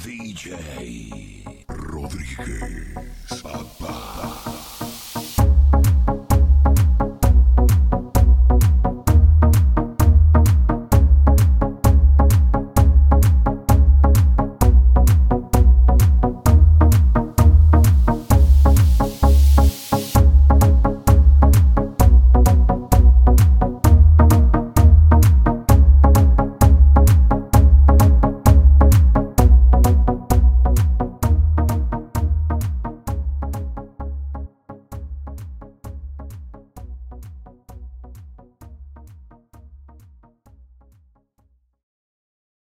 DJ Rodríguez. Papá.